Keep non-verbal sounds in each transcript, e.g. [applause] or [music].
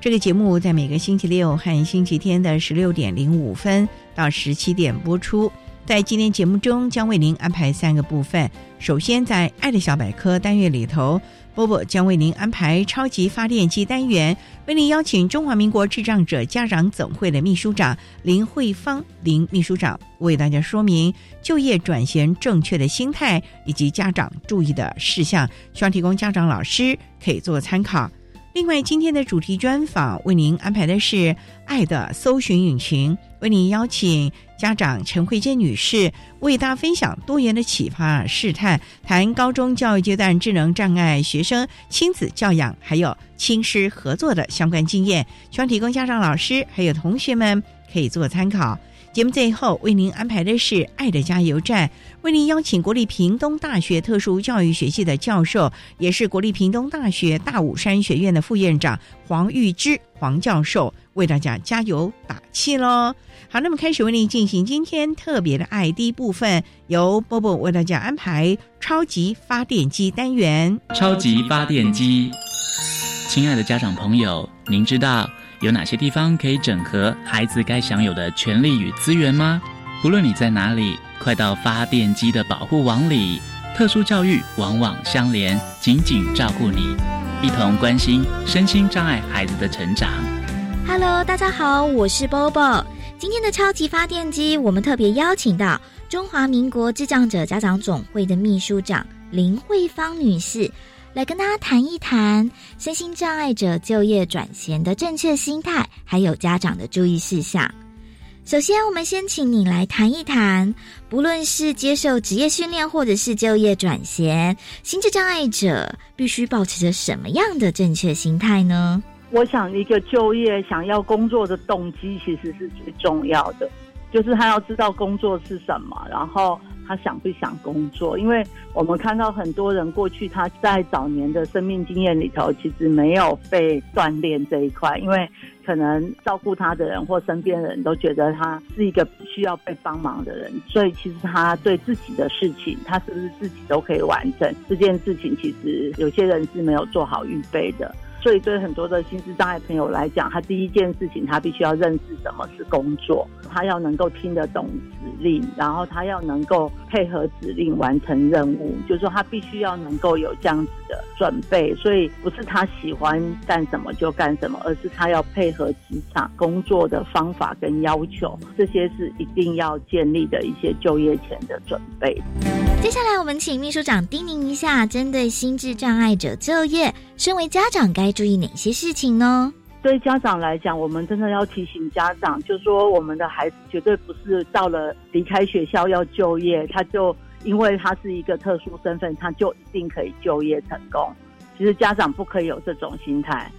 这个节目在每个星期六和星期天的十六点零五分到十七点播出。在今天节目中，将为您安排三个部分。首先，在“爱的小百科”单元里头。波波将为您安排超级发电机单元，为您邀请中华民国智障者家长总会的秘书长林慧芳林秘书长为大家说明就业转型正确的心态以及家长注意的事项，希望提供家长老师可以做参考。另外，今天的主题专访为您安排的是《爱的搜寻引擎》，为您邀请家长陈慧娟女士为大家分享多元的启发试探，谈高中教育阶段智能障碍学生亲子教养还有亲师合作的相关经验，希望提供家长、老师还有同学们可以做参考。节目最后为您安排的是《爱的加油站》，为您邀请国立屏东大学特殊教育学系的教授，也是国立屏东大学大武山学院的副院长黄玉芝黄教授，为大家加油打气喽！好，那么开始为您进行今天特别的爱第一部分，由波波为大家安排超级发电机单元。超级发电机，亲爱的家长朋友，您知道？有哪些地方可以整合孩子该享有的权利与资源吗？不论你在哪里，快到发电机的保护网里。特殊教育网网相连，紧紧照顾你，一同关心身心障碍孩子的成长。Hello，大家好，我是 Bobo。今天的超级发电机，我们特别邀请到中华民国智障者家长总会的秘书长林慧芳女士。来跟大家谈一谈身心障碍者就业转型的正确心态，还有家长的注意事项。首先，我们先请你来谈一谈，不论是接受职业训练，或者是就业转型，心智障碍者必须保持着什么样的正确心态呢？我想，一个就业想要工作的动机其实是最重要的，就是他要知道工作是什么，然后。他想不想工作？因为我们看到很多人过去他在早年的生命经验里头，其实没有被锻炼这一块，因为可能照顾他的人或身边的人都觉得他是一个需要被帮忙的人，所以其实他对自己的事情，他是不是自己都可以完成这件事情，其实有些人是没有做好预备的。所以，对很多的心智障碍朋友来讲，他第一件事情，他必须要认识什么是工作，他要能够听得懂指令，然后他要能够配合指令完成任务，就是说他必须要能够有这样子的准备。所以，不是他喜欢干什么就干什么，而是他要配合职场工作的方法跟要求，这些是一定要建立的一些就业前的准备。接下来，我们请秘书长叮咛一下，针对心智障碍者就业，身为家长该注意哪些事情呢？对家长来讲，我们真的要提醒家长，就说我们的孩子绝对不是到了离开学校要就业，他就因为他是一个特殊身份，他就一定可以就业成功。其实家长不可以有这种心态，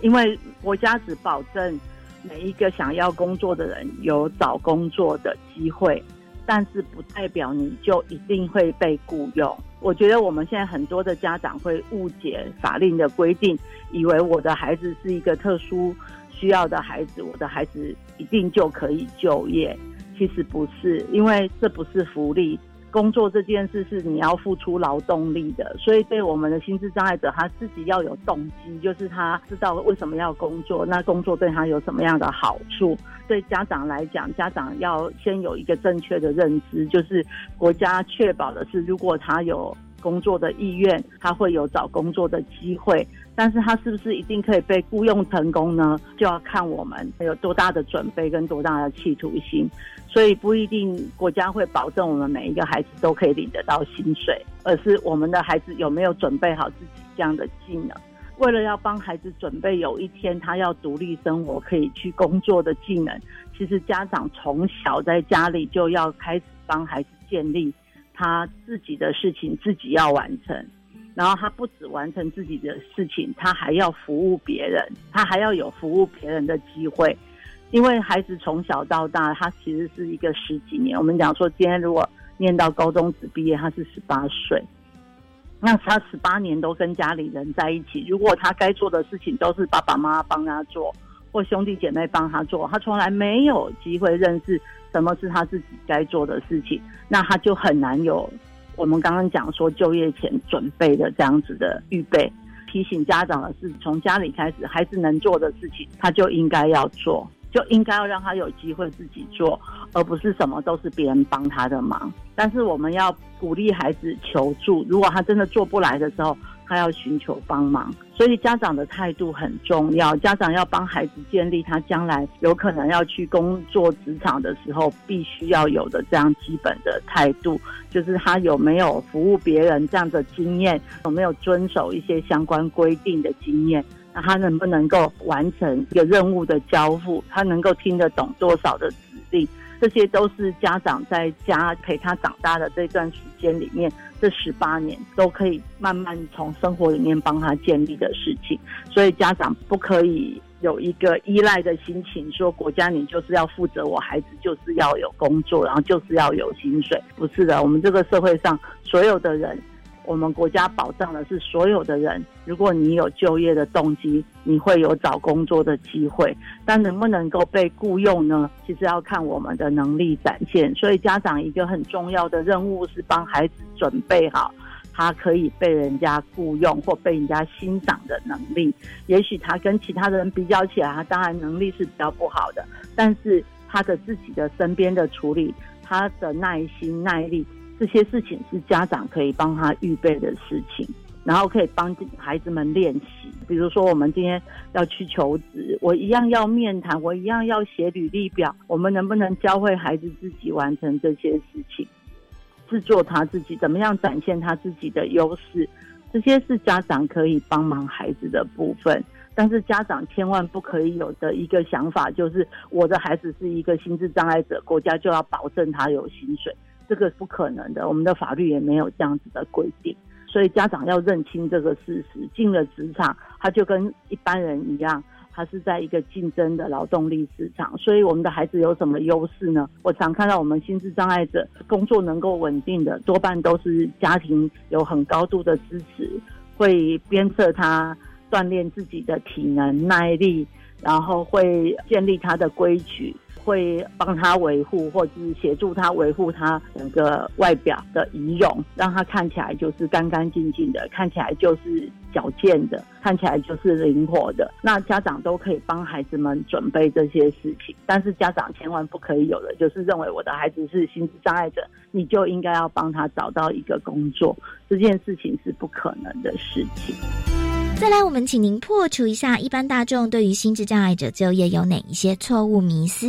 因为国家只保证每一个想要工作的人有找工作的机会。但是不代表你就一定会被雇佣。我觉得我们现在很多的家长会误解法令的规定，以为我的孩子是一个特殊需要的孩子，我的孩子一定就可以就业。其实不是，因为这不是福利。工作这件事是你要付出劳动力的，所以对我们的心智障碍者，他自己要有动机，就是他知道为什么要工作，那工作对他有什么样的好处。对家长来讲，家长要先有一个正确的认知，就是国家确保的是，如果他有工作的意愿，他会有找工作的机会。但是他是不是一定可以被雇佣成功呢？就要看我们有多大的准备跟多大的企图心。所以不一定国家会保证我们每一个孩子都可以领得到薪水，而是我们的孩子有没有准备好自己这样的技能。为了要帮孩子准备有一天他要独立生活、可以去工作的技能，其实家长从小在家里就要开始帮孩子建立他自己的事情自己要完成。然后他不止完成自己的事情，他还要服务别人，他还要有服务别人的机会。因为孩子从小到大，他其实是一个十几年。我们讲说，今天如果念到高中只毕业，他是十八岁，那他十八年都跟家里人在一起。如果他该做的事情都是爸爸妈妈帮他做，或兄弟姐妹帮他做，他从来没有机会认识什么是他自己该做的事情，那他就很难有。我们刚刚讲说就业前准备的这样子的预备，提醒家长的是从家里开始，孩子能做的事情他就应该要做，就应该要让他有机会自己做，而不是什么都是别人帮他的忙。但是我们要鼓励孩子求助，如果他真的做不来的时候。他要寻求帮忙，所以家长的态度很重要。家长要帮孩子建立他将来有可能要去工作职场的时候必须要有的这样基本的态度，就是他有没有服务别人这样的经验，有没有遵守一些相关规定的经验，他能不能够完成一个任务的交付，他能够听得懂多少的指令。这些都是家长在家陪他长大的这段时间里面，这十八年都可以慢慢从生活里面帮他建立的事情。所以家长不可以有一个依赖的心情，说国家你就是要负责我孩子就是要有工作，然后就是要有薪水。不是的，我们这个社会上所有的人。我们国家保障的是所有的人，如果你有就业的动机，你会有找工作的机会。但能不能够被雇佣呢？其实要看我们的能力展现。所以家长一个很重要的任务是帮孩子准备好，他可以被人家雇佣或被人家欣赏的能力。也许他跟其他人比较起来，他当然能力是比较不好的，但是他的自己的身边的处理，他的耐心耐力。这些事情是家长可以帮他预备的事情，然后可以帮孩子们练习。比如说，我们今天要去求职，我一样要面谈，我一样要写履历表。我们能不能教会孩子自己完成这些事情，制作他自己，怎么样展现他自己的优势？这些是家长可以帮忙孩子的部分。但是家长千万不可以有的一个想法就是，我的孩子是一个心智障碍者，国家就要保证他有薪水。这个不可能的，我们的法律也没有这样子的规定，所以家长要认清这个事实。进了职场，他就跟一般人一样，他是在一个竞争的劳动力市场。所以我们的孩子有什么优势呢？我常看到我们心智障碍者工作能够稳定的，多半都是家庭有很高度的支持，会鞭策他锻炼自己的体能耐力，然后会建立他的规矩。会帮他维护，或者是协助他维护他整个外表的仪容，让他看起来就是干干净净的，看起来就是矫健的，看起来就是灵活的。那家长都可以帮孩子们准备这些事情，但是家长千万不可以有的就是认为我的孩子是心智障碍者，你就应该要帮他找到一个工作，这件事情是不可能的事情。再来，我们请您破除一下一般大众对于心智障碍者就业有哪一些错误迷思。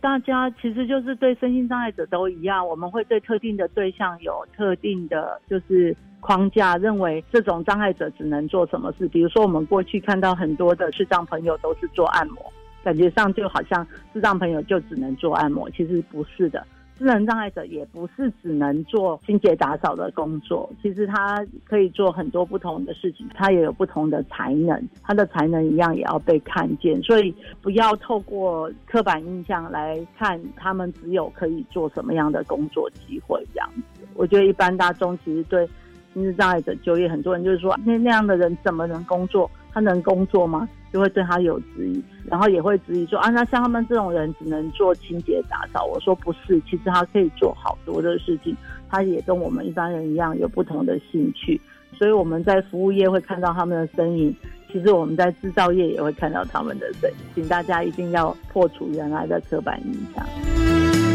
大家其实就是对身心障碍者都一样，我们会对特定的对象有特定的，就是框架，认为这种障碍者只能做什么事。比如说，我们过去看到很多的视障朋友都是做按摩，感觉上就好像视障朋友就只能做按摩，其实不是的。智能障碍者也不是只能做清洁打扫的工作，其实他可以做很多不同的事情，他也有不同的才能，他的才能一样也要被看见。所以不要透过刻板印象来看他们只有可以做什么样的工作机会这样子。我觉得一般大众其实对心智障碍者就业，很多人就是说那那样的人怎么能工作？他能工作吗？就会对他有质疑，然后也会质疑说啊，那像他们这种人只能做清洁打扫。我说不是，其实他可以做好多的事情，他也跟我们一般人一样有不同的兴趣，所以我们在服务业会看到他们的身影，其实我们在制造业也会看到他们的身影，请大家一定要破除原来的刻板印象。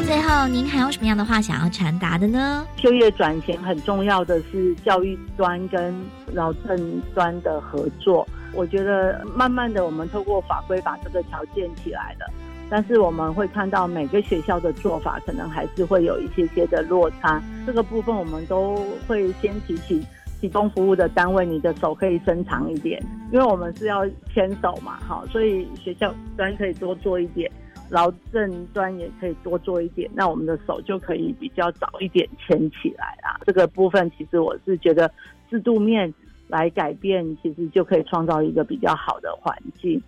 最后，您还有什么样的话想要传达的呢？就业转型很重要的是教育端跟劳政端的合作。我觉得慢慢的，我们透过法规把这个条件起来了，但是我们会看到每个学校的做法可能还是会有一些些的落差。这个部分我们都会先提醒提供服务的单位，你的手可以伸长一点，因为我们是要牵手嘛，哈，所以学校端可以多做一点，劳政端也可以多做一点，那我们的手就可以比较早一点牵起来啦。这个部分其实我是觉得制度面。来改变，其实就可以创造一个比较好的环境。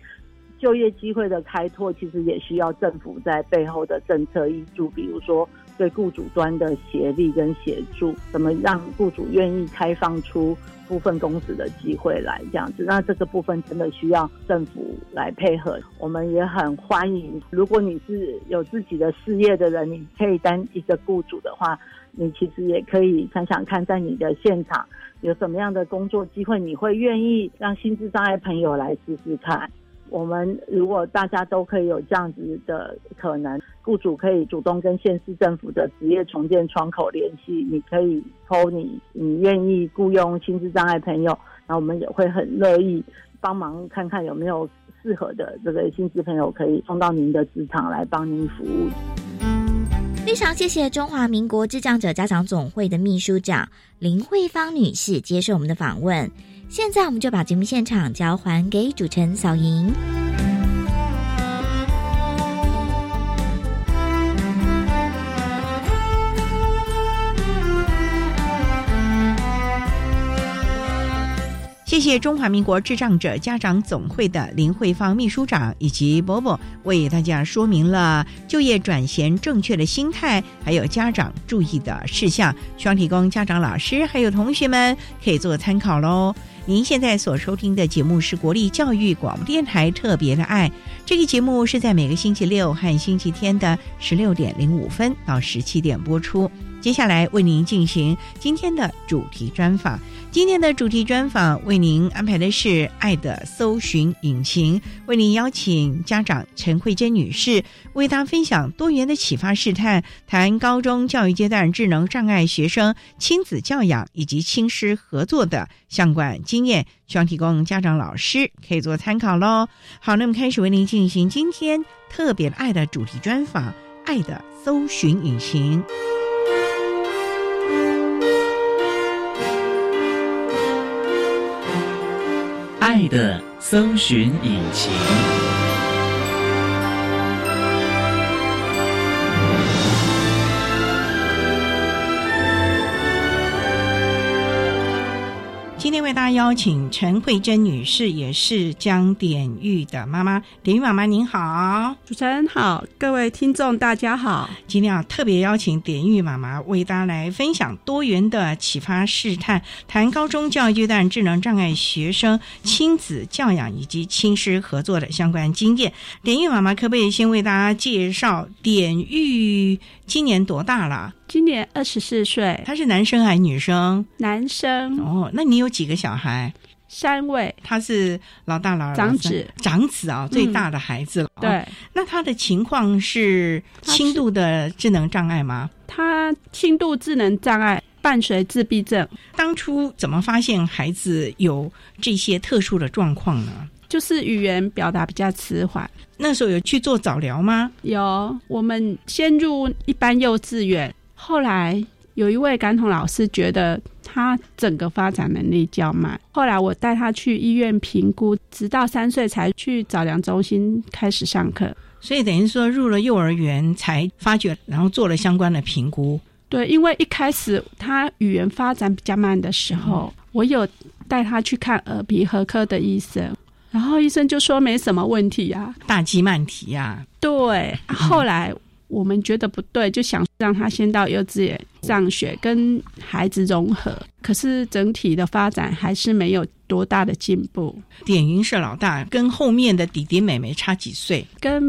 就业机会的开拓，其实也需要政府在背后的政策依助，比如说对雇主端的协力跟协助，怎么让雇主愿意开放出部分公司的机会来这样子。那这个部分真的需要政府来配合。我们也很欢迎，如果你是有自己的事业的人，你可以当一个雇主的话，你其实也可以想想看，在你的现场。有什么样的工作机会，你会愿意让心智障碍朋友来试试看？我们如果大家都可以有这样子的可能，雇主可以主动跟县市政府的职业重建窗口联系，你可以抽你，你愿意雇佣心智障碍朋友，那我们也会很乐意帮忙看看有没有适合的这个心智朋友可以送到您的职场来帮您服务。非常谢谢中华民国智障者家长总会的秘书长林慧芳女士接受我们的访问。现在我们就把节目现场交还给主持人小莹。谢谢中华民国智障者家长总会的林慧芳秘书长以及伯伯为大家说明了就业转型正确的心态，还有家长注意的事项，希望提供家长、老师还有同学们可以做参考喽。您现在所收听的节目是国立教育广播电台特别的爱，这个节目是在每个星期六和星期天的十六点零五分到十七点播出。接下来为您进行今天的主题专访。今天的主题专访为您安排的是《爱的搜寻引擎》，为您邀请家长陈慧珍女士为大家分享多元的启发试探，谈高中教育阶段智能障碍学生亲子教养以及亲师合作的相关经验，希望提供家长老师可以做参考喽。好，那么开始为您进行今天特别爱的主题专访，《爱的搜寻引擎》。爱的搜寻引擎。为大家邀请陈慧珍女士，也是江典玉的妈妈。典玉妈妈您好，主持人好，各位听众大家好。今天啊，特别邀请典玉妈妈为大家来分享多元的启发试探，谈高中教育阶段智能障碍学生亲子教养以及亲师合作的相关经验。典玉妈妈可不可以先为大家介绍典玉今年多大了？今年二十四岁，他是男生还是女生？男生哦，那你有几个小孩？三位，他是老大、老二、长子、长子啊，最大的孩子了。对，那他的情况是轻度的智能障碍吗？他轻度智能障碍伴随自闭症。当初怎么发现孩子有这些特殊的状况呢？就是语言表达比较迟缓。那时候有去做早疗吗？有，我们先入一般幼稚园。后来有一位感统老师觉得他整个发展能力较慢，后来我带他去医院评估，直到三岁才去早疗中心开始上课。所以等于说入了幼儿园才发觉，然后做了相关的评估。对，因为一开始他语言发展比较慢的时候，我有带他去看耳鼻喉科的医生，然后医生就说没什么问题呀，大肌慢题呀。对，后来。我们觉得不对，就想让他先到幼稚园上学，跟孩子融合。可是整体的发展还是没有多大的进步。点云是老大，跟后面的弟弟妹妹差几岁？跟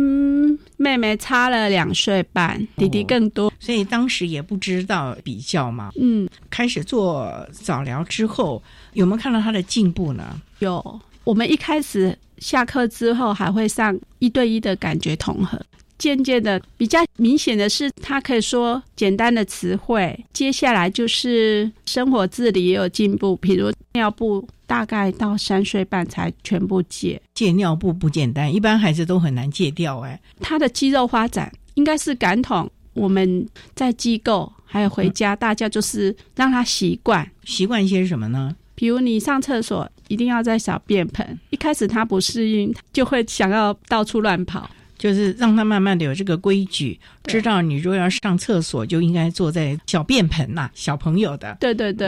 妹妹差了两岁半，弟弟更多，所以当时也不知道比较嘛。嗯，开始做早疗之后，有没有看到他的进步呢？有。我们一开始下课之后还会上一对一的感觉统合。渐渐的，比较明显的是，他可以说简单的词汇。接下来就是生活自理也有进步，比如尿布，大概到三岁半才全部戒。戒尿布不简单，一般孩子都很难戒掉。哎，他的肌肉发展应该是感统。我们在机构还有回家，大家就是让他习惯。习惯一些什么呢？比如你上厕所一定要在小便盆，一开始他不适应，就会想要到处乱跑。就是让他慢慢的有这个规矩，知道你如果要上厕所，就应该坐在小便盆呐，小朋友的。对对对，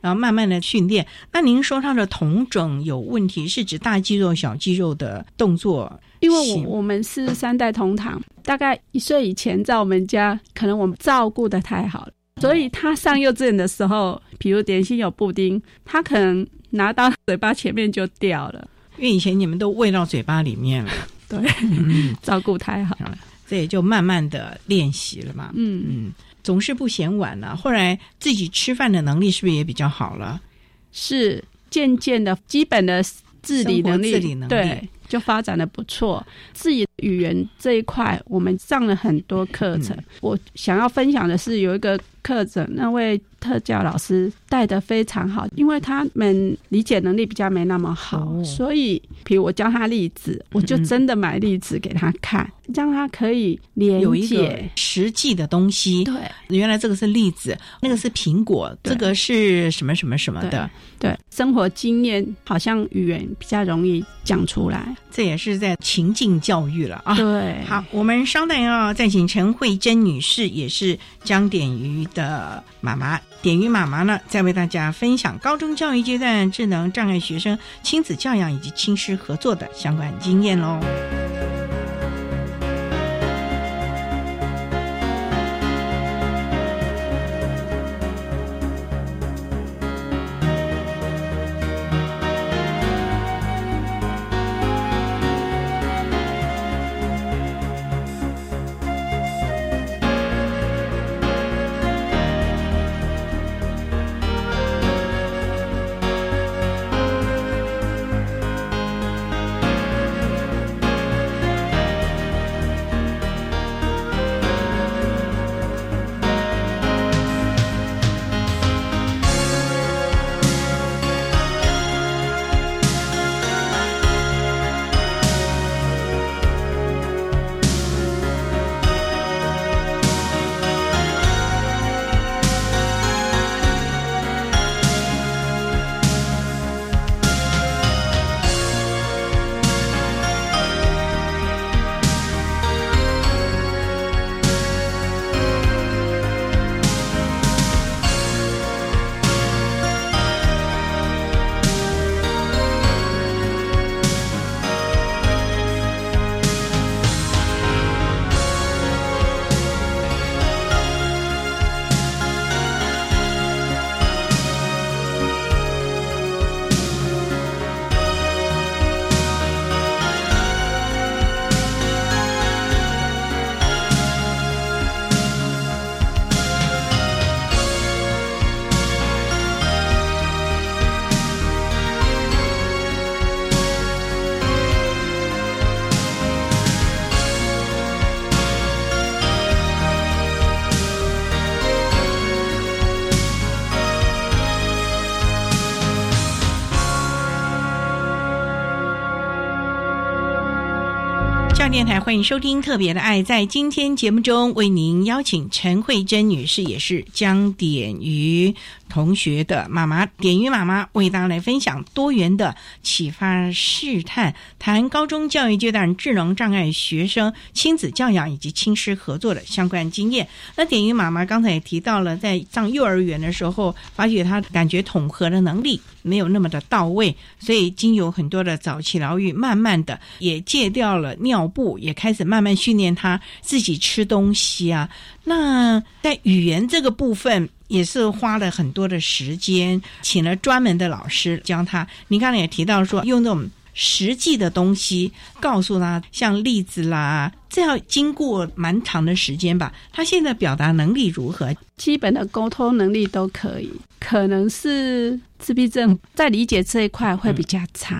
然后慢慢的训练。那您说他的同整有问题，是指大肌肉、小肌肉的动作？因为我我们是三代同堂，大概一岁以前在我们家，可能我们照顾的太好了，所以他上幼稚园的时候，比如点心有布丁，他可能拿到嘴巴前面就掉了，因为以前你们都喂到嘴巴里面了。对，[laughs] 照顾太好了，这也就慢慢的练习了嘛。嗯嗯，总是不嫌晚了。后来自己吃饭的能力是不是也比较好了？是渐渐的，基本的自理能力，自理能力对，就发展的不错。自己语言这一块，我们上了很多课程。我想要分享的是，有一个课程，那位特教老师带的非常好，因为他们理解能力比较没那么好，所以，比如我教他例子，我就真的买例子给他看，让他可以连接。实际的东西。对，原来这个是例子，那个是苹果，这个是什么什么什么的。对，生活经验好像语言比较容易讲出来，这也是在情境教育了啊。对，好，我们稍等要再请陈慧珍女士，也是江点瑜的妈妈。点鱼妈妈呢，在为大家分享高中教育阶段智能障碍学生亲子教养以及亲师合作的相关经验喽。电台欢迎收听《特别的爱》。在今天节目中，为您邀请陈慧珍女士，也是江点瑜同学的妈妈，点瑜妈妈为大家来分享多元的启发试探，谈高中教育阶段智能障碍学生亲子教养以及亲师合作的相关经验。那点瑜妈妈刚才也提到了，在上幼儿园的时候，发觉他感觉统合的能力没有那么的到位，所以经有很多的早期疗愈，慢慢的也戒掉了尿。布，也开始慢慢训练他自己吃东西啊。那在语言这个部分，也是花了很多的时间，请了专门的老师教他。你刚才也提到说，用这种。实际的东西告诉他，像例子啦，这要经过蛮长的时间吧。他现在表达能力如何？基本的沟通能力都可以，可能是自闭症在理解这一块会比较差。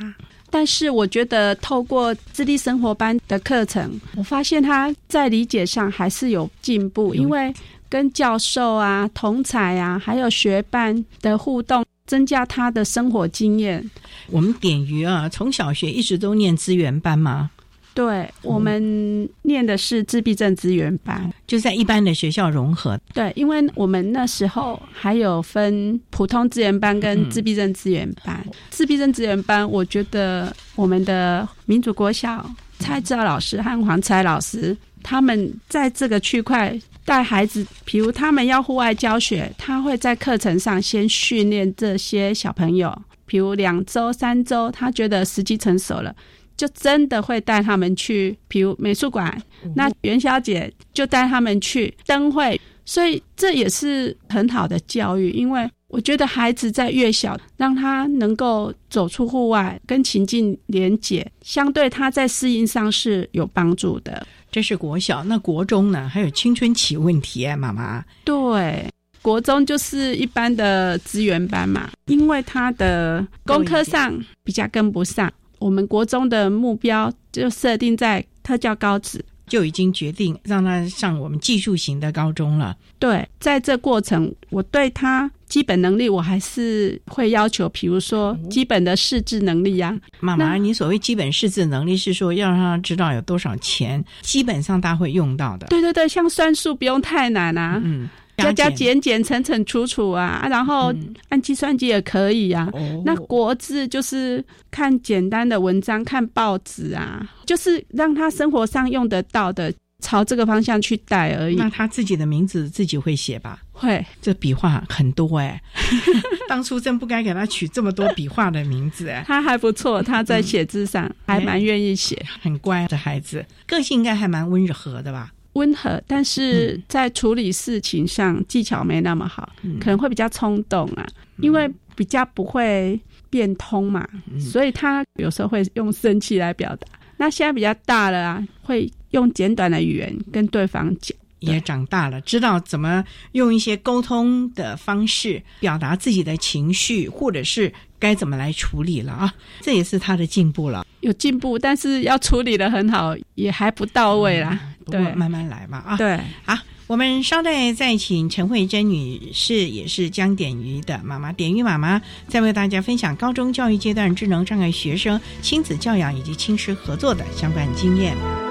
但是我觉得透过智力生活班的课程，我发现他在理解上还是有进步，因为跟教授啊、同才啊，还有学伴的互动。增加他的生活经验。我们点鱼啊，从小学一直都念资源班吗？对，我们念的是自闭症资源班，就在一般的学校融合。对，因为我们那时候还有分普通资源班跟自闭症资源班。自闭症资源班，我觉得我们的民主国小蔡志老师和黄彩老师，他们在这个区块。带孩子，比如他们要户外教学，他会在课程上先训练这些小朋友。比如两周、三周，他觉得时机成熟了，就真的会带他们去，比如美术馆。那元宵节就带他们去灯会，所以这也是很好的教育。因为我觉得孩子在越小，让他能够走出户外，跟情境连结，相对他在适应上是有帮助的。这是国小，那国中呢？还有青春期问题啊，妈妈。对，国中就是一般的资源班嘛，因为他的功课上比较跟不上。我们国中的目标就设定在特教高职。就已经决定让他上我们技术型的高中了。对，在这过程，我对他基本能力我还是会要求，比如说基本的识字能力呀。妈妈，你所谓基本识字能力是说要让他知道有多少钱，基本上他会用到的。对对对，像算术不用太难啊。嗯。加加减减乘乘除除啊，然后按计算机也可以啊。那国字就是看简单的文章，看报纸啊，就是让他生活上用得到的，朝这个方向去带而已。那他自己的名字自己会写吧？会，这笔画很多哎。[laughs] 当初真不该给他取这么多笔画的名字哎。[laughs] 他还不错，他在写字上还蛮愿意写，很乖的孩子，个性应该还蛮温和的吧。温和，但是在处理事情上技巧没那么好，可能会比较冲动啊，因为比较不会变通嘛，所以他有时候会用生气来表达。那现在比较大了啊，会用简短的语言跟对方讲。也长大了，知道怎么用一些沟通的方式表达自己的情绪，或者是该怎么来处理了啊，这也是他的进步了。有进步，但是要处理的很好，也还不到位啦。对，慢慢来嘛啊。对，好，我们稍待再请陈慧珍女士，也是江点鱼的妈妈，点鱼妈妈，再为大家分享高中教育阶段智能障碍学生亲子教养以及亲师合作的相关经验。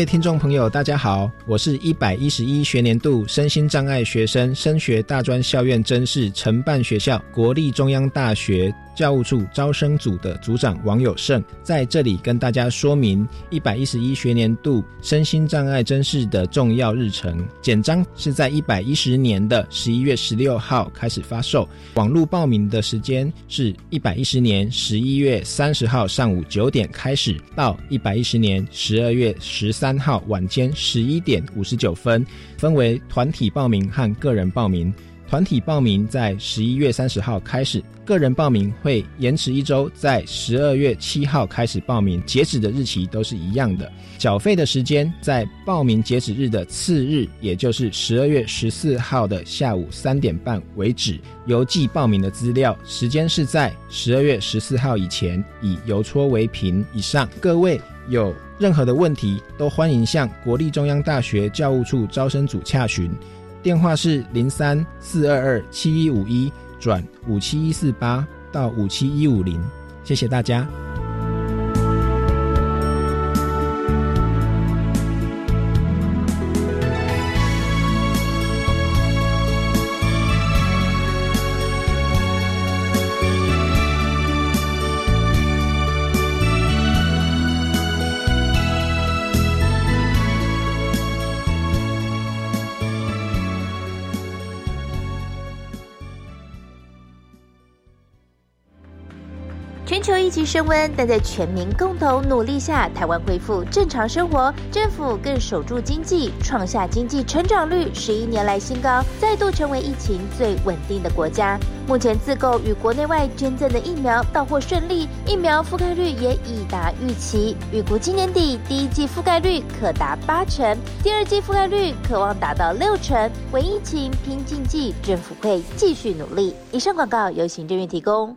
位听众朋友，大家好，我是一百一十一学年度身心障碍学生升学大专校院甄试承办学校国立中央大学。教务处招生组的组长王友胜在这里跟大家说明一百一十一学年度身心障碍甄试的重要日程。简章是在一百一十年的十一月十六号开始发售，网络报名的时间是一百一十年十一月三十号上午九点开始，到一百一十年十二月十三三号晚间十一点五十九分，分为团体报名和个人报名。团体报名在十一月三十号开始，个人报名会延迟一周，在十二月七号开始报名，截止的日期都是一样的。缴费的时间在报名截止日的次日，也就是十二月十四号的下午三点半为止。邮寄报名的资料时间是在十二月十四号以前，以邮戳为凭。以上各位有任何的问题，都欢迎向国立中央大学教务处招生组洽询。电话是零三四二二七一五一转五七一四八到五七一五零，谢谢大家。升温，但在全民共同努力下，台湾恢复正常生活，政府更守住经济，创下经济成长率十一年来新高，再度成为疫情最稳定的国家。目前自购与国内外捐赠的疫苗到货顺利，疫苗覆盖率也已达预期，预估今年底第一季覆盖率可达八成，第二季覆盖率可望达到六成。为疫情拼经济，政府会继续努力。以上广告由行政院提供。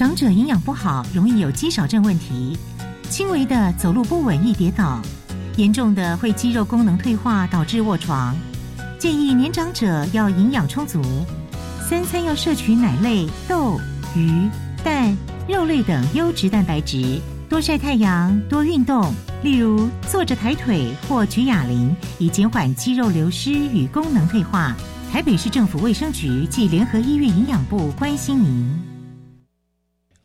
长者营养不好，容易有肌少症问题，轻微的走路不稳易跌倒，严重的会肌肉功能退化导致卧床。建议年长者要营养充足，三餐要摄取奶类、豆、鱼、蛋、肉类等优质蛋白质，多晒太阳，多运动，例如坐着抬腿或举哑铃，以减缓肌肉流失与功能退化。台北市政府卫生局暨联合医院营养部关心您。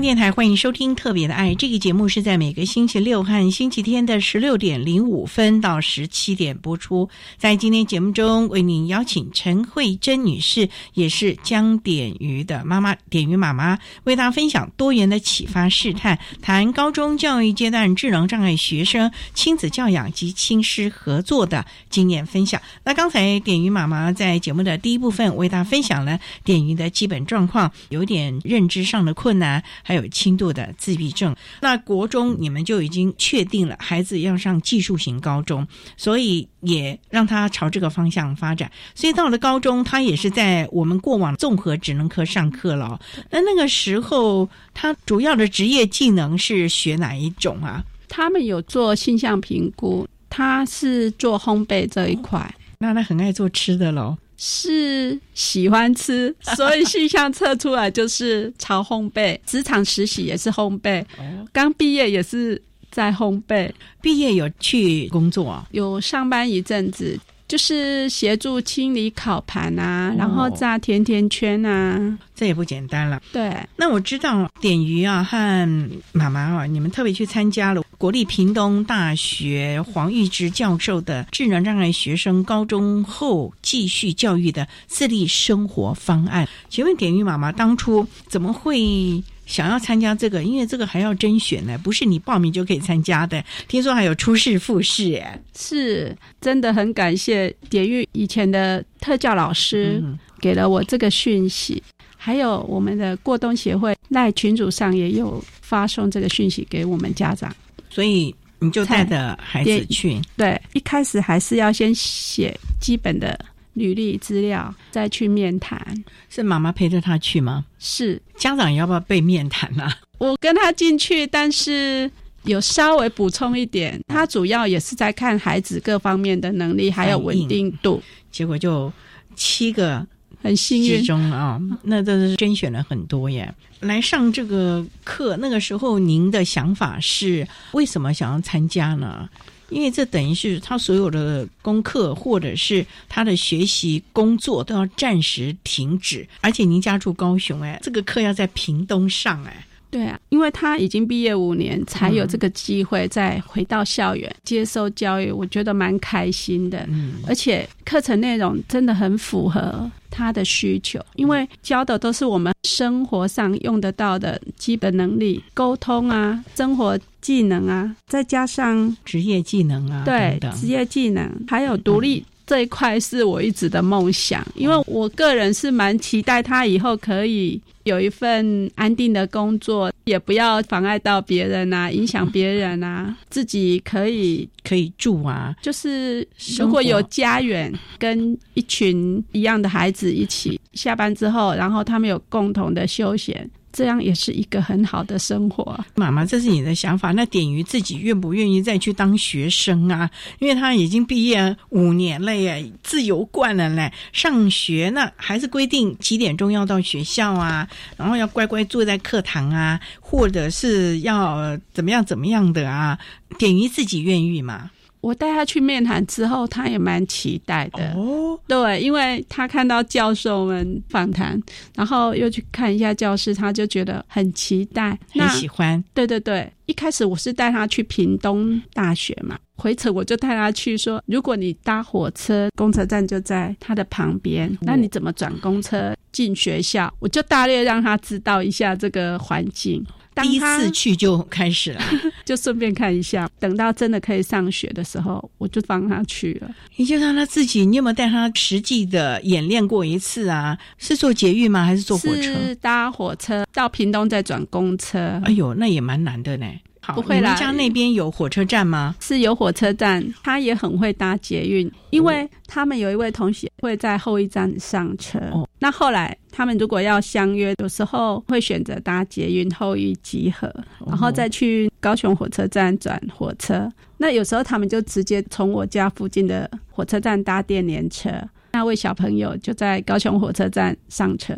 电台欢迎收听《特别的爱》这个节目，是在每个星期六和星期天的十六点零五分到十七点播出。在今天节目中，为您邀请陈慧珍女士，也是江点鱼的妈妈，点鱼妈妈，为大家分享多元的启发试探，谈高中教育阶段智能障碍学生亲子教养及亲师合作的经验分享。那刚才点鱼妈妈在节目的第一部分为大家分享了点鱼的基本状况，有点认知上的困难。还有轻度的自闭症。那国中你们就已经确定了孩子要上技术型高中，所以也让他朝这个方向发展。所以到了高中，他也是在我们过往综合职能科上课了。那那个时候，他主要的职业技能是学哪一种啊？他们有做性向评估，他是做烘焙这一块。那他很爱做吃的喽。是喜欢吃，[laughs] 所以性向测出来就是朝烘焙。职场实习也是烘焙，刚毕业也是在烘焙。毕业有去工作，有上班一阵子，就是协助清理烤盘啊，然后炸甜甜圈啊，这也不简单了。对，那我知道点鱼啊和妈妈啊，你们特别去参加了。国立屏东大学黄玉芝教授的智能障碍学生高中后继续教育的自立生活方案，请问点鱼妈妈当初怎么会想要参加这个？因为这个还要甄选呢，不是你报名就可以参加的。听说还有初试、复试，哎，是真的很感谢典玉以前的特教老师给了我这个讯息，还有我们的过冬协会赖群主上也有发送这个讯息给我们家长。所以你就带着孩子去，对，一开始还是要先写基本的履历资料，再去面谈。是妈妈陪着他去吗？是，家长要不要被面谈呢？我跟他进去，但是有稍微补充一点，他主要也是在看孩子各方面的能力还有稳定度。结果就七个。很幸运中啊，那都是甄选了很多耶。来上这个课，那个时候您的想法是为什么想要参加呢？因为这等于是他所有的功课或者是他的学习工作都要暂时停止，而且您家住高雄，哎，这个课要在屏东上，哎。对啊，因为他已经毕业五年，才有这个机会再回到校园接受教育，我觉得蛮开心的。嗯，而且课程内容真的很符合他的需求，因为教的都是我们生活上用得到的基本能力，沟通啊，生活技能啊，再加上职业技能啊，对，职业技能还有独立。这一块是我一直的梦想，因为我个人是蛮期待他以后可以有一份安定的工作，也不要妨碍到别人啊，[laughs] 影响别人啊，自己可以可以住啊。就是如果有家园，跟一群一样的孩子一起下班之后，然后他们有共同的休闲。这样也是一个很好的生活，妈妈，这是你的想法。那点于自己愿不愿意再去当学生啊？因为他已经毕业五年了耶，自由惯了嘞。上学那还是规定几点钟要到学校啊，然后要乖乖坐在课堂啊，或者是要怎么样怎么样的啊？点于自己愿意吗？我带他去面谈之后，他也蛮期待的。哦，对，因为他看到教授们访谈，然后又去看一下教室，他就觉得很期待，很喜欢。对对对，一开始我是带他去屏东大学嘛，回程我就带他去说，如果你搭火车，公车站就在他的旁边，那你怎么转公车进学校？我就大略让他知道一下这个环境。第一次去就开始了，[laughs] 就顺便看一下。等到真的可以上学的时候，我就帮他去了。你就让他自己，你有没有带他实际的演练过一次啊？是坐捷运吗？还是坐火车？是搭火车到屏东再转公车。哎呦，那也蛮难的呢。不会啦，家那边有火车站吗？是有火车站，他也很会搭捷运，因为他们有一位同学会在后一站上车。那后来他们如果要相约，有时候会选择搭捷运后一集合，然后再去高雄火车站转火车。那有时候他们就直接从我家附近的火车站搭电联车，那位小朋友就在高雄火车站上车，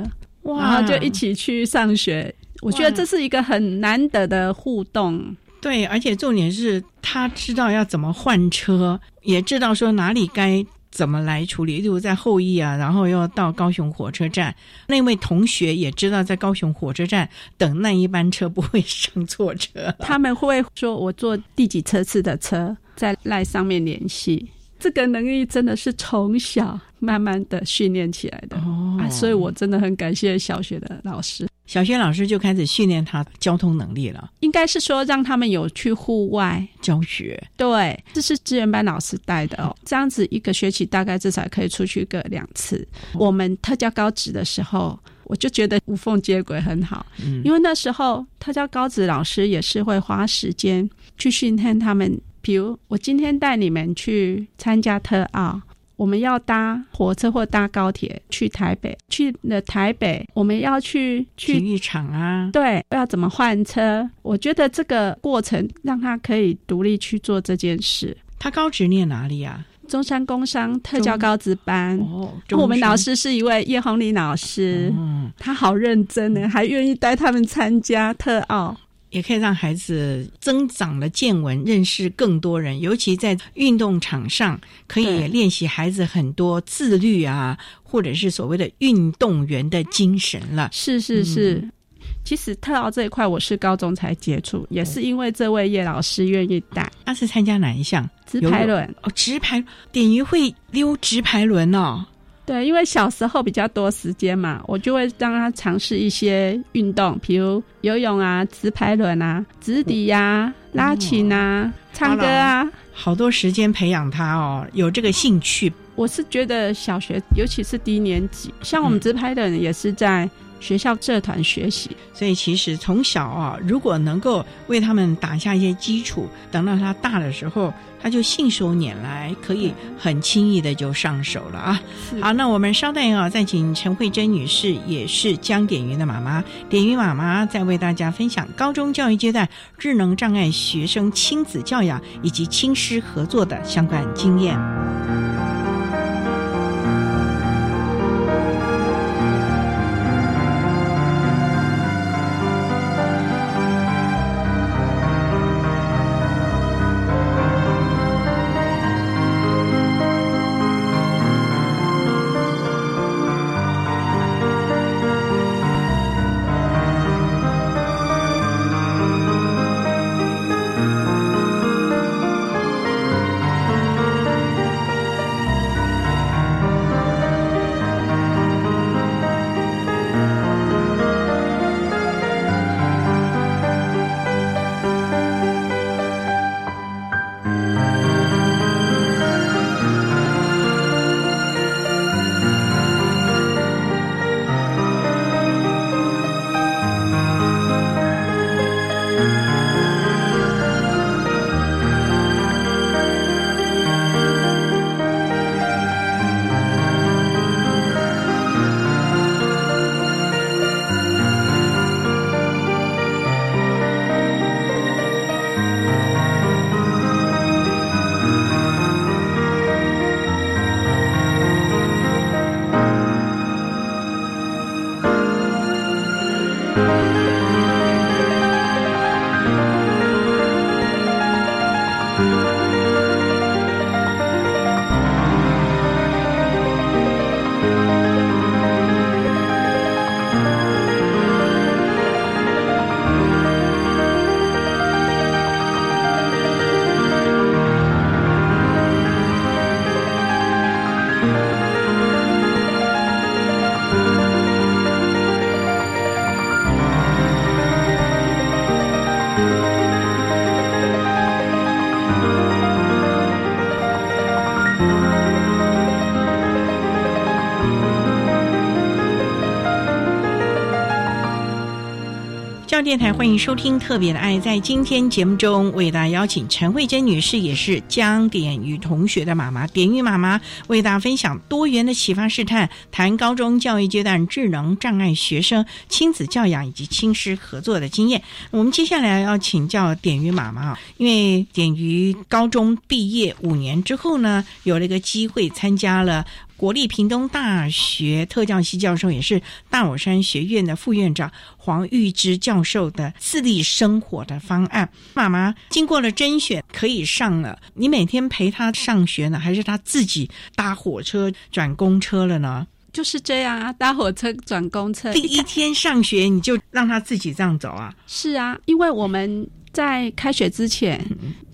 然后就一起去上学。我觉得这是一个很难得的互动，对，而且重点是他知道要怎么换车，也知道说哪里该怎么来处理，例如在后羿啊，然后要到高雄火车站，那位同学也知道在高雄火车站等那一班车不会上错车，他们会说我坐第几车次的车，在赖上面联系，这个能力真的是从小慢慢的训练起来的，哦，所以我真的很感谢小学的老师。小学老师就开始训练他交通能力了，应该是说让他们有去户外教学。对，这是资源班老师带的哦。这样子一个学期大概至少可以出去个两次。我们特教高职的时候，我就觉得无缝接轨很好，因为那时候特教高职老师也是会花时间去训练他们。比如我今天带你们去参加特奥。我们要搭火车或搭高铁去台北，去了台北，我们要去去体育场啊。对，要怎么换车？我觉得这个过程让他可以独立去做这件事。他高职念哪里啊？中山工商特教高职班。哦，我们老师是一位叶红丽老师，嗯，他好认真呢，还愿意带他们参加特奥。也可以让孩子增长了见闻，认识更多人，尤其在运动场上，可以练习孩子很多自律啊，或者是所谓的运动员的精神了。是是是，其实特奥这一块我是高中才接触，也是因为这位叶老师愿意带。他是参加哪一项？直排轮哦，直排点鱼会溜直排轮哦。对，因为小时候比较多时间嘛，我就会让他尝试一些运动，比如游泳啊、直排轮啊、直笛呀、拉琴啊、唱歌啊，好多时间培养他哦，有这个兴趣。我是觉得小学，尤其是低年级，像我们直排轮也是在。学校社团学习，所以其实从小啊，如果能够为他们打下一些基础，等到他大的时候，他就信手拈来，可以很轻易的就上手了啊。好，那我们稍待啊，再请陈慧珍女士，也是江典云的妈妈，典云妈妈再为大家分享高中教育阶段智能障碍学生亲子教养以及亲师合作的相关经验。电台欢迎收听《特别的爱》。在今天节目中，为大家邀请陈慧珍女士，也是江点瑜同学的妈妈，点瑜妈妈为大家分享多元的启发试探，谈高中教育阶段智能障碍学生亲子教养以及亲师合作的经验。我们接下来要请教点瑜妈妈，因为点瑜高中毕业五年之后呢，有了一个机会参加了。国立屏东大学特教系教授，也是大武山学院的副院长黄玉芝教授的自立生活的方案。妈妈经过了甄选，可以上了。你每天陪他上学呢，还是他自己搭火车转公车了呢？就是这样啊，搭火车转公车。第一天上学你就让他自己这样走啊？是啊，因为我们。在开学之前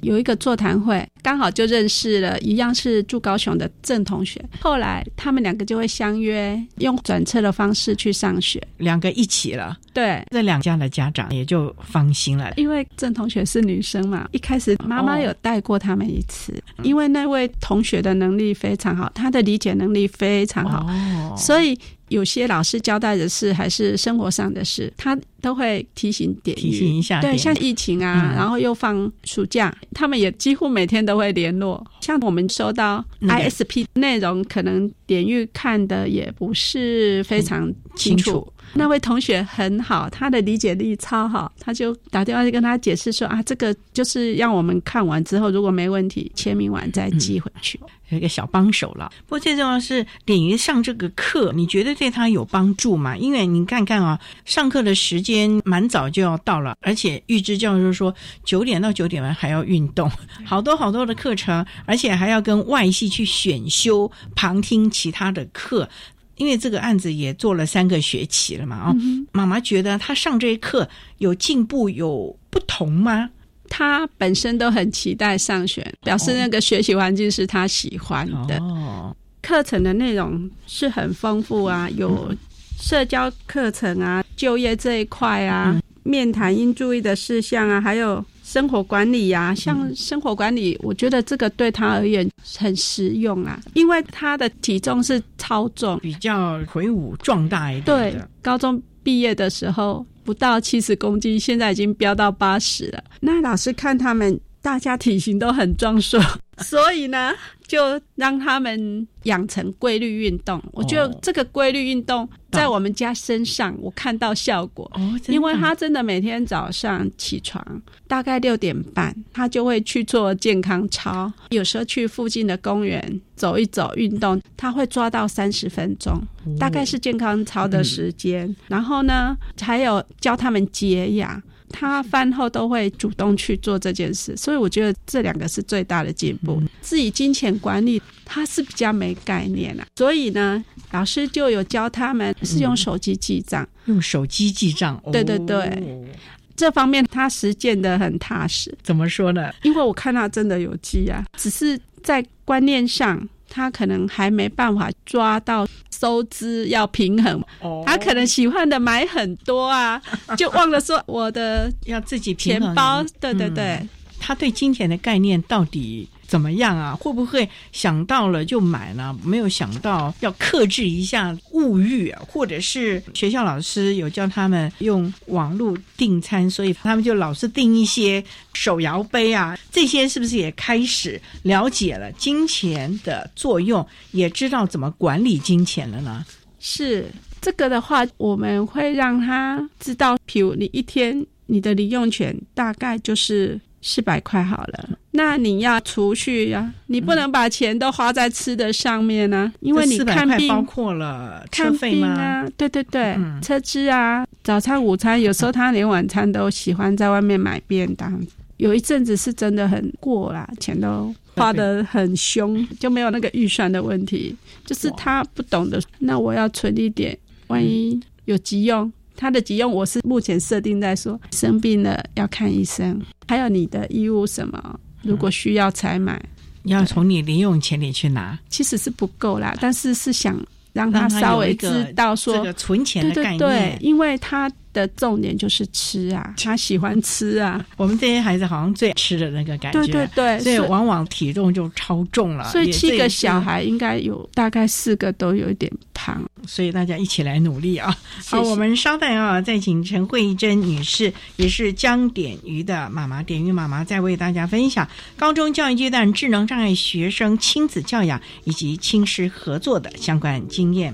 有一个座谈会，刚好就认识了一样是住高雄的郑同学。后来他们两个就会相约用转车的方式去上学，两个一起了。对，这两家的家长也就放心了，因为郑同学是女生嘛。一开始妈妈有带过他们一次，因为那位同学的能力非常好，他的理解能力非常好，所以。有些老师交代的事还是生活上的事，他都会提醒点提醒一下。对，像疫情啊，然后又放暑假，他们也几乎每天都会联络。像我们收到 ISP 内容，可能点玉看的也不是非常清楚。那位同学很好，他的理解力超好，他就打电话去跟他解释说啊，这个就是让我们看完之后，如果没问题，签名完再寄回去。有一个小帮手了。不过最重要是，等于上这个课，你觉得对他有帮助吗？因为你看看啊，上课的时间蛮早就要到了，而且预知教授说九点到九点半还要运动，好多好多的课程，而且还要跟外系去选修、旁听其他的课。因为这个案子也做了三个学期了嘛，啊，妈妈觉得他上这一课有进步有不同吗？他本身都很期待上学，表示那个学习环境是他喜欢的。课程的内容是很丰富啊，有社交课程啊，就业这一块啊，面谈应注意的事项啊，还有生活管理呀。像生活管理，我觉得这个对他而言很实用啊，因为他的体重是超重，比较魁梧壮大一点。对，高中毕业的时候。不到七十公斤，现在已经飙到八十了。那老师看他们，大家体型都很壮硕，[laughs] 所以呢，就让他们养成规律运动。我觉得这个规律运动在我们家身上，我看到效果。哦，因为他真的每天早上起床，大概六点半，他就会去做健康操。有时候去附近的公园走一走，运动，他会抓到三十分钟。大概是健康操的时间，然后呢，还有教他们节养，他饭后都会主动去做这件事，所以我觉得这两个是最大的进步。自己金钱管理他是比较没概念啊，所以呢，老师就有教他们是用手机记账，用手机记账，对对对，这方面他实践的很踏实。怎么说呢？因为我看他真的有记啊，只是在观念上。他可能还没办法抓到收支要平衡，他可能喜欢的买很多啊，[laughs] 就忘了说我的要自己钱包。对对对，他对金钱的概念到底？怎么样啊？会不会想到了就买呢？没有想到要克制一下物欲，或者是学校老师有教他们用网络订餐，所以他们就老是订一些手摇杯啊，这些是不是也开始了解了金钱的作用，也知道怎么管理金钱了呢？是这个的话，我们会让他知道，譬如你一天你的零用钱大概就是。四百块好了，那你要储蓄呀，你不能把钱都花在吃的上面呢，因为你看病包括了看病啊，对对对，车资啊，早餐、午餐，有时候他连晚餐都喜欢在外面买便当。有一阵子是真的很过啦，钱都花得很凶，就没有那个预算的问题。就是他不懂得，那我要存一点，万一有急用。他的急用我是目前设定在说生病了要看医生，还有你的衣物什么，如果需要才买，要从你零用钱里去拿，其实是不够啦，但是是想让他稍微知道说这个存钱的概念，对，因为他。的重点就是吃啊，[laughs] 他喜欢吃啊。[laughs] 我们这些孩子好像最吃的那个感觉，对对对，所以往往体重就超重了。所以七个小孩应该有大概四个都有一点胖，所以大家一起来努力啊！好，我们稍等啊，再请陈慧珍女士，也是江点鱼的妈妈，点鱼妈妈，再为大家分享高中教育阶段智能障碍学生亲子教养以及亲师合作的相关经验。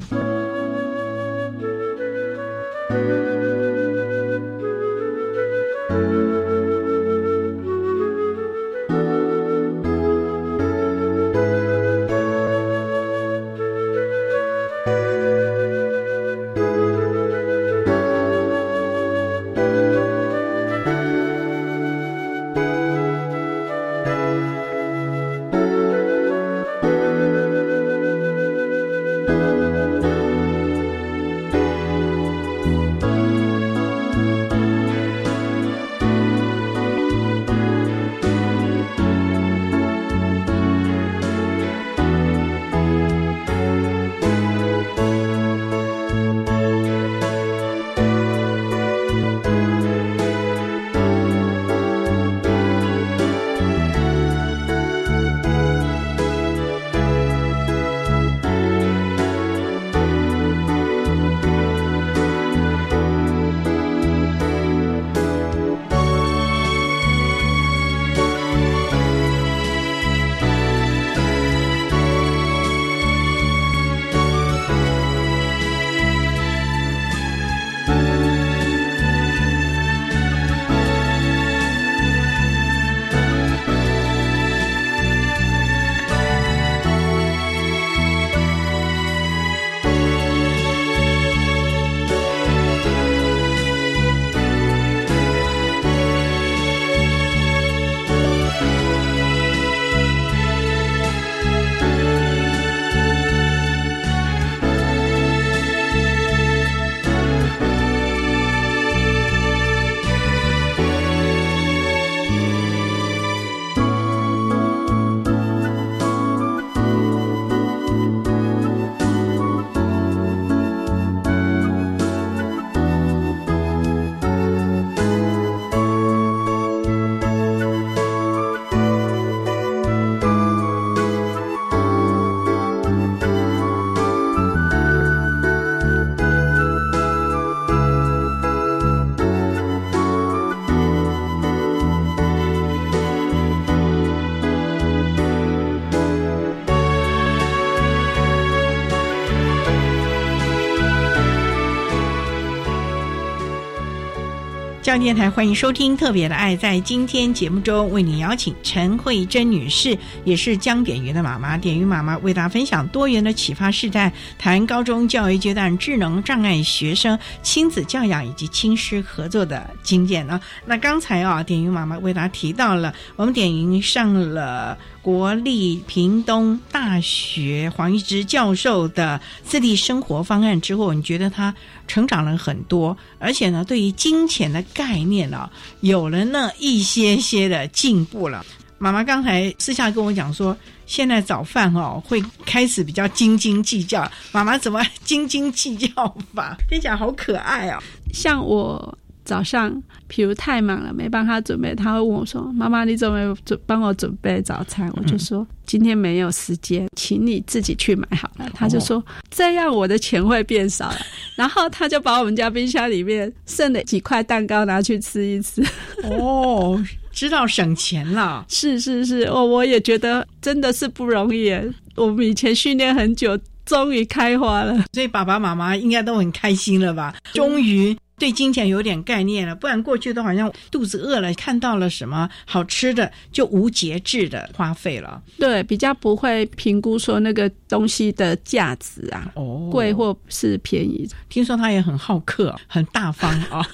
教电台欢迎收听《特别的爱》。在今天节目中，为你邀请陈慧珍女士，也是江点云的妈妈，点云妈妈为大家分享多元的启发世代，谈高中教育阶段智能障碍学生亲子教养以及亲师合作的经验呢。那刚才啊，点云妈妈为大家提到了，我们点云上了。国立屏东大学黄玉芝教授的自立生活方案之后，你觉得他成长了很多，而且呢，对于金钱的概念啊，有了那一些些的进步了。妈妈刚才私下跟我讲说，现在早饭哦会开始比较斤斤计较。妈妈怎么 [laughs] 斤斤计较法？听起来好可爱啊！像我。早上，譬如太忙了没帮他准备，他会问我说：“妈妈，你怎么准帮我准备早餐？”我就说：“今天没有时间，请你自己去买好了。”他就说：“这样我的钱会变少了。” [laughs] 然后他就把我们家冰箱里面剩的几块蛋糕拿去吃一吃。哦，知道省钱了。[laughs] 是是是，哦，我也觉得真的是不容易。我们以前训练很久，终于开花了，所以爸爸妈妈应该都很开心了吧？终于。对金钱有点概念了，不然过去都好像肚子饿了，看到了什么好吃的就无节制的花费了。对，比较不会评估说那个东西的价值啊，哦，贵或是便宜。听说他也很好客，很大方啊，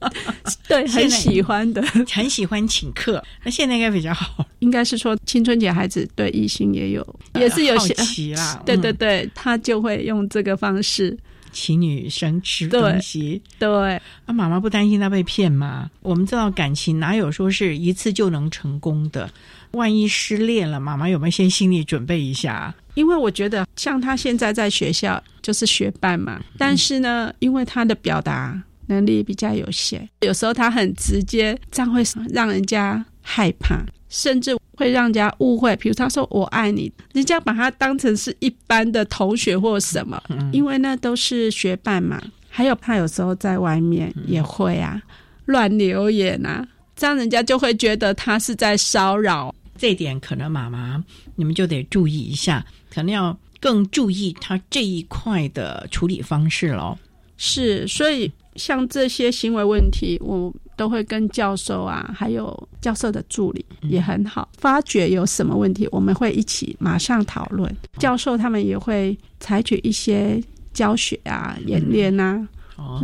[laughs] 对，很喜欢的，很喜欢请客。那现在应该比较好，应该是说青春节孩子对异性也有，也是有好奇啦。[laughs] 对对对，他就会用这个方式。请女生吃东西，对，啊，妈妈不担心她被骗吗？我们知道感情哪有说是一次就能成功的？万一失恋了，妈妈有没有先心理准备一下？因为我觉得像他现在在学校就是学伴嘛，但是呢，因为他的表达能力比较有限，有时候他很直接，这样会让人家害怕。甚至会让人家误会，比如他说“我爱你”，人家把他当成是一般的同学或什么，因为那都是学伴嘛。还有他有时候在外面也会啊乱留言啊，这样人家就会觉得他是在骚扰。这点可能妈妈你们就得注意一下，可能要更注意他这一块的处理方式喽。是，所以像这些行为问题，我。都会跟教授啊，还有教授的助理也很好，发觉有什么问题，我们会一起马上讨论。教授他们也会采取一些教学啊、演练啊，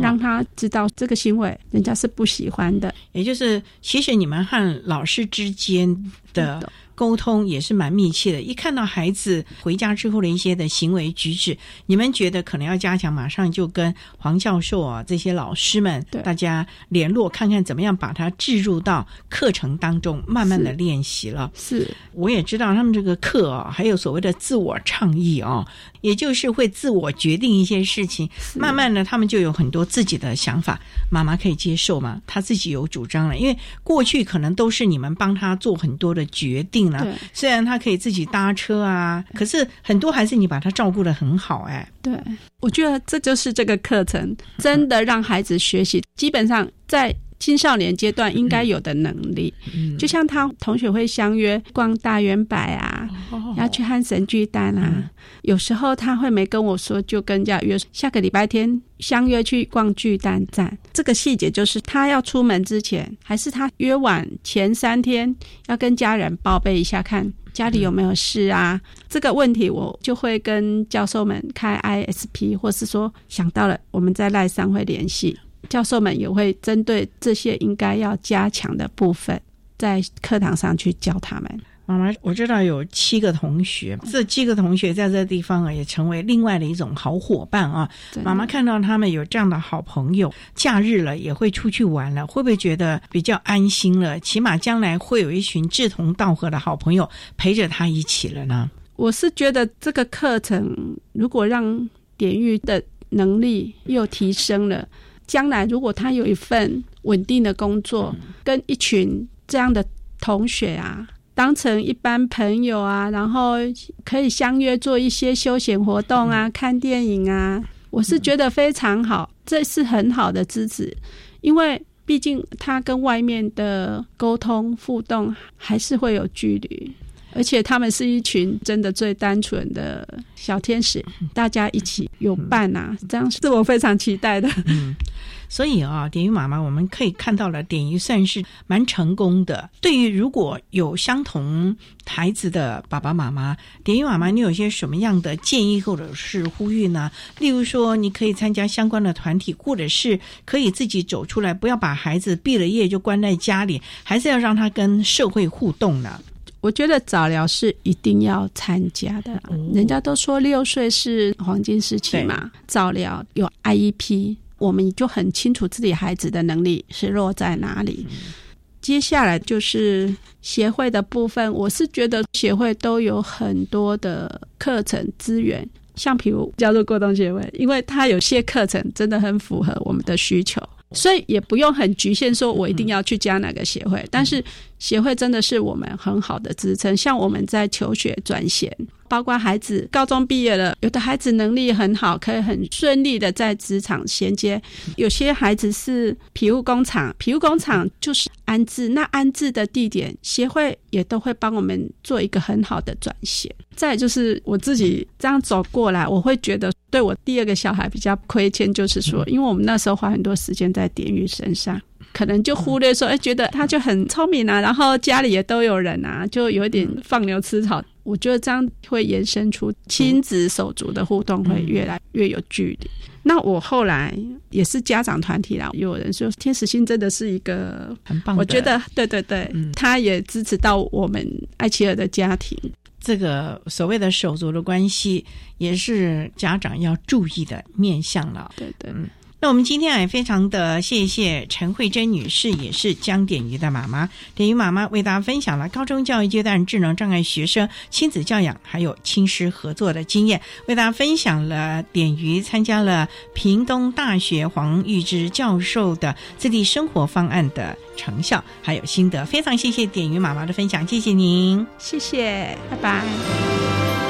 让他知道这个行为人家是不喜欢的。也就是，其实你们和老师之间的。沟通也是蛮密切的。一看到孩子回家之后的一些的行为举止，你们觉得可能要加强，马上就跟黄教授啊这些老师们大家联络，看看怎么样把它置入到课程当中，慢慢的练习了。是，我也知道他们这个课啊，还有所谓的自我倡议啊，也就是会自我决定一些事情。慢慢的，他们就有很多自己的想法。妈妈可以接受吗？他自己有主张了，因为过去可能都是你们帮他做很多的决定。对，虽然他可以自己搭车啊，可是很多还是你把他照顾的很好哎。对，我觉得这就是这个课程真的让孩子学习，基本上在。青少年阶段应该有的能力，就像他同学会相约逛大圆柏啊，要去汉神巨蛋啊。有时候他会没跟我说，就跟人家约下个礼拜天相约去逛巨蛋站。这个细节就是他要出门之前，还是他约晚前三天要跟家人报备一下，看家里有没有事啊。这个问题我就会跟教授们开 ISP，或是说想到了，我们在赖上会联系。教授们也会针对这些应该要加强的部分，在课堂上去教他们。妈妈，我知道有七个同学，这七个同学在这地方啊，也成为另外的一种好伙伴啊。妈妈看到他们有这样的好朋友，假日了也会出去玩了，会不会觉得比较安心了？起码将来会有一群志同道合的好朋友陪着他一起了呢？我是觉得这个课程如果让典狱的能力又提升了。将来如果他有一份稳定的工作，跟一群这样的同学啊，当成一般朋友啊，然后可以相约做一些休闲活动啊，看电影啊，我是觉得非常好，这是很好的支持，因为毕竟他跟外面的沟通互动还是会有距离。而且他们是一群真的最单纯的小天使，大家一起有伴呐，这样是我非常期待的。嗯，所以啊，点鱼妈妈，我们可以看到了，点鱼算是蛮成功的。对于如果有相同孩子的爸爸妈妈，点鱼妈妈，你有些什么样的建议或者是呼吁呢？例如说，你可以参加相关的团体，或者是可以自己走出来，不要把孩子毕了业就关在家里，还是要让他跟社会互动呢？我觉得早疗是一定要参加的，人家都说六岁是黄金时期嘛。早疗有 IEP，我们就很清楚自己孩子的能力是落在哪里。接下来就是协会的部分，我是觉得协会都有很多的课程资源，像比如加入过冬协会，因为它有些课程真的很符合我们的需求。所以也不用很局限，说我一定要去加哪个协会。但是协会真的是我们很好的支撑。像我们在求学转衔，包括孩子高中毕业了，有的孩子能力很好，可以很顺利的在职场衔接；有些孩子是皮务工厂，皮务工厂就是安置，那安置的地点协会也都会帮我们做一个很好的转衔。再就是我自己这样走过来，我会觉得对我第二个小孩比较亏欠，就是说，因为我们那时候花很多时间在典狱身上，可能就忽略说，哎，觉得他就很聪明啊，然后家里也都有人啊，就有点放牛吃草。我觉得这样会延伸出亲子手足的互动会越来越有距离。那我后来也是家长团体啦，有人说天使星真的是一个很棒，我觉得对对对，他也支持到我们艾奇尔的家庭。这个所谓的手足的关系，也是家长要注意的面向了。对对。那我们今天也非常的谢谢陈慧珍女士，也是江点鱼的妈妈。点鱼妈妈为大家分享了高中教育阶段智能障碍学生亲子教养还有亲师合作的经验，为大家分享了点鱼参加了屏东大学黄玉芝教授的自立生活方案的成效还有心得。非常谢谢点鱼妈妈的分享，谢谢您，谢谢，拜拜。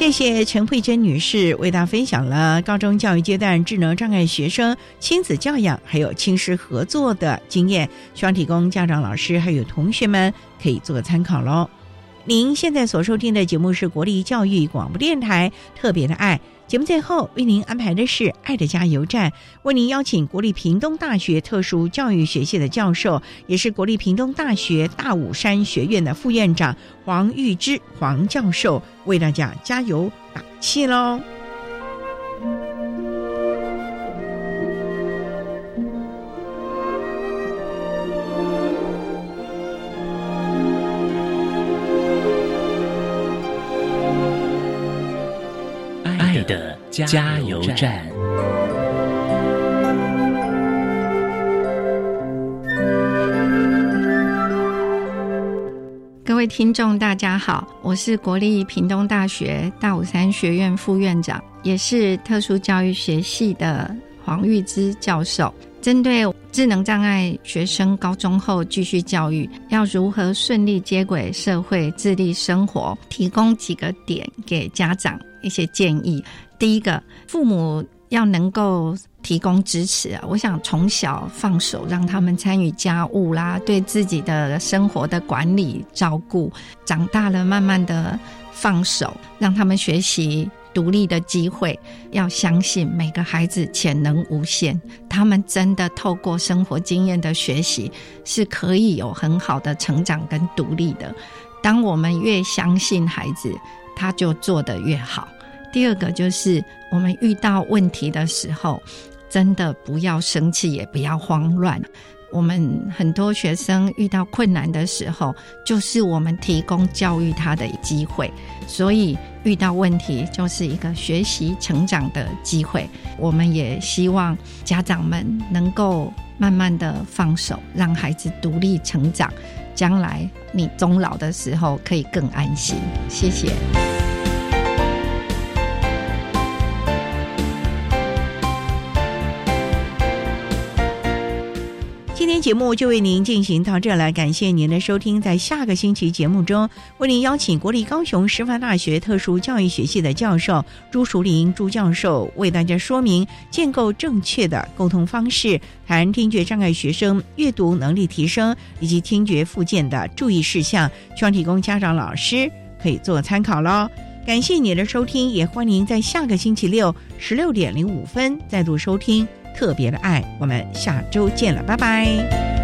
谢谢陈慧珍女士为大家分享了高中教育阶段智能障碍学生亲子教养还有亲师合作的经验，希望提供家长、老师还有同学们可以做个参考喽。您现在所收听的节目是国立教育广播电台特别的爱。节目最后为您安排的是“爱的加油站”，为您邀请国立屏东大学特殊教育学系的教授，也是国立屏东大学大武山学院的副院长黄玉芝黄教授，为大家加油打气喽。加油站。各位听众，大家好，我是国立屏东大学大武山学院副院长，也是特殊教育学系的黄玉芝教授。针对智能障碍学生高中后继续教育，要如何顺利接轨社会、自立生活，提供几个点给家长一些建议。第一个，父母要能够提供支持啊！我想从小放手，让他们参与家务啦，对自己的生活的管理照顾，长大了慢慢的放手，让他们学习独立的机会。要相信每个孩子潜能无限，他们真的透过生活经验的学习，是可以有很好的成长跟独立的。当我们越相信孩子，他就做得越好。第二个就是我们遇到问题的时候，真的不要生气，也不要慌乱。我们很多学生遇到困难的时候，就是我们提供教育他的机会。所以遇到问题就是一个学习成长的机会。我们也希望家长们能够慢慢的放手，让孩子独立成长，将来你终老的时候可以更安心。谢谢。节目就为您进行到这了，感谢您的收听。在下个星期节目中，为您邀请国立高雄师范大学特殊教育学系的教授朱淑玲朱教授，为大家说明建构正确的沟通方式，谈听觉障碍学生阅读能力提升以及听觉附件的注意事项，希望提供家长老师可以做参考喽。感谢您的收听，也欢迎在下个星期六十六点零五分再度收听。特别的爱，我们下周见了，拜拜。